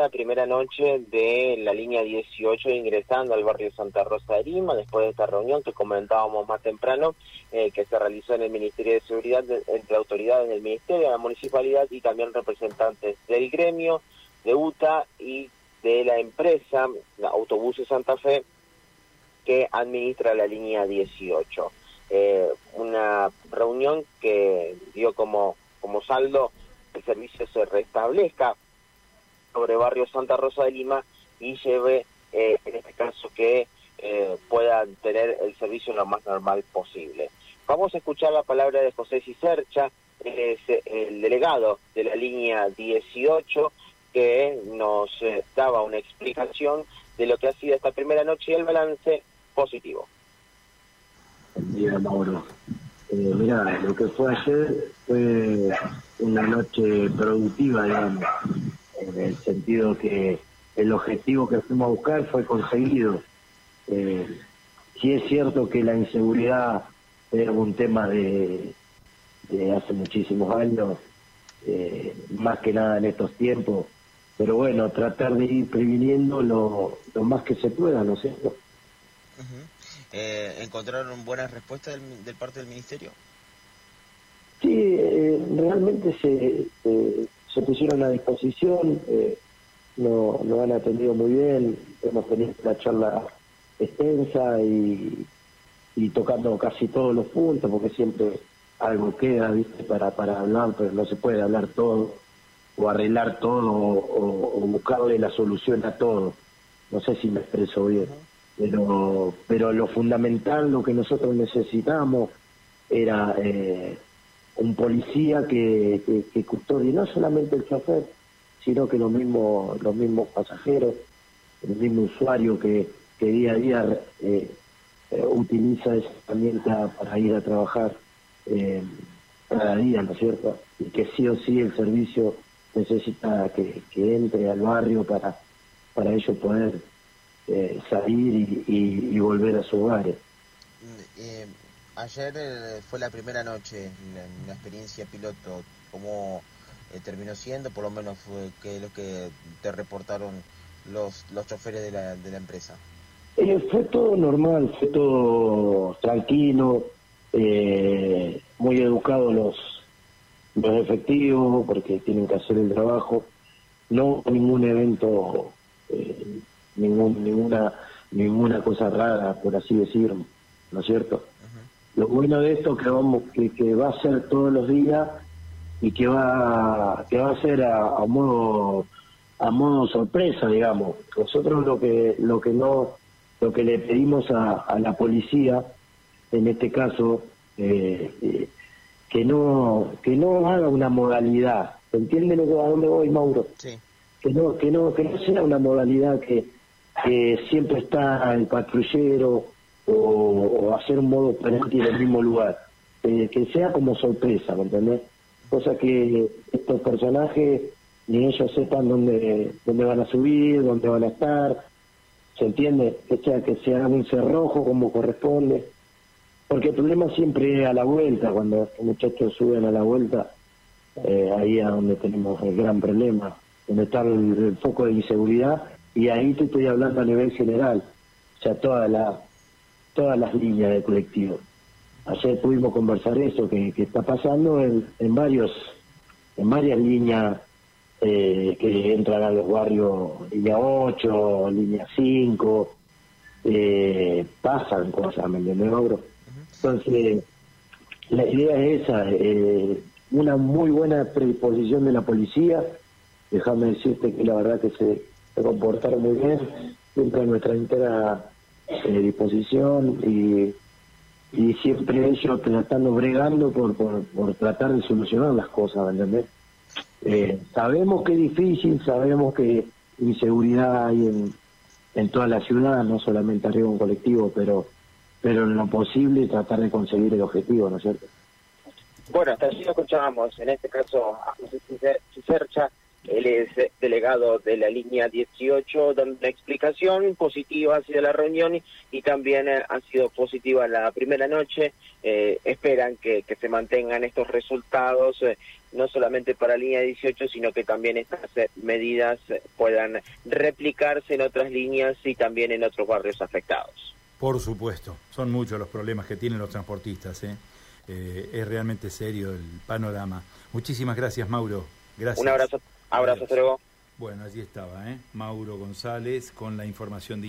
jornada, primera noche de la línea 18 ingresando al barrio Santa Rosa de Lima, después de esta reunión que comentábamos más temprano, eh, que se realizó en el Ministerio de Seguridad entre autoridades del Ministerio, de la Municipalidad y también representantes del gremio, de UTA y de la empresa la Autobuses Santa Fe que administra la línea 18. Eh, una reunión que dio como, como saldo el servicio se restablezca sobre barrio Santa Rosa de Lima y lleve, eh, en este caso, que eh, puedan tener el servicio lo más normal posible. Vamos a escuchar la palabra de José Cicercha, es el delegado de la línea 18, que nos eh, daba una explicación de lo que ha sido esta primera noche y el balance positivo. Buen Mauro. Eh, mira, lo que fue ayer fue una noche productiva, digamos, en el sentido que el objetivo que fuimos a buscar fue conseguido. Eh, sí es cierto que la inseguridad es un tema de, de hace muchísimos años, eh, más que nada en estos tiempos, pero bueno, tratar de ir previniendo lo, lo más que se pueda, ¿no es cierto? Eh, ¿Encontraron buenas respuestas del, parte del Ministerio? Sí, eh, realmente se, se pusieron a disposición, eh, nos, han atendido muy bien, hemos tenido una charla extensa y, y tocando casi todos los puntos, porque siempre algo queda, ¿viste? Para, para hablar, pero no se puede hablar todo, o arreglar todo, o, buscarle la solución a todo. No sé si me expreso bien pero pero lo fundamental lo que nosotros necesitamos era eh, un policía que, que, custodie no solamente el chofer sino que los mismos los mismos pasajeros el mismo usuario que, que día a día eh, eh, utiliza esa herramienta para ir a trabajar cada día no es cierto y que sí o sí el servicio necesita que, que entre al barrio para para ello poder eh, salir y, volver a su hogar. Eh, ayer eh, fue la primera noche, la, experiencia piloto, ¿cómo terminó siendo? Por lo menos fue que lo que te reportaron los, los choferes de la, de la empresa. fue todo normal, fue todo tranquilo, muy educados los, los efectivos porque tienen que hacer el trabajo. No ningún evento ningún, ninguna ninguna cosa rara, por así decirlo, ¿no es cierto? Lo bueno de esto que vamos que, que va a ser todos los días y que va que va a ser a, modo a modo sorpresa, digamos. Nosotros lo que lo que no lo que le pedimos a, la policía en este caso eh, eh, que no que no haga una modalidad. ¿Entiende lo que a dónde voy, Mauro? Sí. Que no que no que no sea una modalidad que que siempre está el patrullero o, hacer un modo operante en el mismo lugar, eh, que sea como sorpresa, ¿me entendés? Cosa que estos personajes ni ellos sepan dónde, dónde van a subir, dónde van a estar, ¿se entiende? Que sea, que se haga un cerrojo como corresponde, porque el problema siempre es a la vuelta, cuando los muchachos suben a la vuelta, eh, ahí es donde tenemos el gran problema, donde está el foco de inseguridad. Y ahí te estoy hablando a nivel general, o sea, toda la, todas las líneas de colectivo. Ayer pudimos conversar eso que, está pasando en, varios en varias líneas eh, que entran a los barrios, línea 8, línea 5, eh, pasan cosas, ¿me entiendes, Entonces, la idea es esa, eh, una muy buena predisposición de la policía, déjame decirte que la verdad que se se comportaron muy bien, siempre nuestra entera eh, disposición y, y siempre ellos tratando, bregando por, por, tratar de solucionar las cosas, ¿entendés? Eh, sabemos que es difícil, sabemos que inseguridad hay en, en toda la ciudad, no solamente arriba un colectivo, pero pero en lo posible tratar de conseguir el objetivo, ¿no es cierto? Bueno, hasta allí lo escuchábamos, en este caso a José Cicercha, Él es delegado de la línea 18, dando una explicación positiva hacia la reunión y, también eh, ha sido positiva la primera noche. Eh, esperan que, se mantengan estos resultados, eh, no solamente para la línea 18, sino que también estas medidas puedan replicarse en otras líneas y también en otros barrios afectados. Por supuesto, son muchos los problemas que tienen los transportistas. es realmente serio el panorama. Muchísimas gracias, Mauro. Gracias. Un abrazo. Abrazo, hasta Bueno, allí estaba, ¿eh? Mauro González con la información de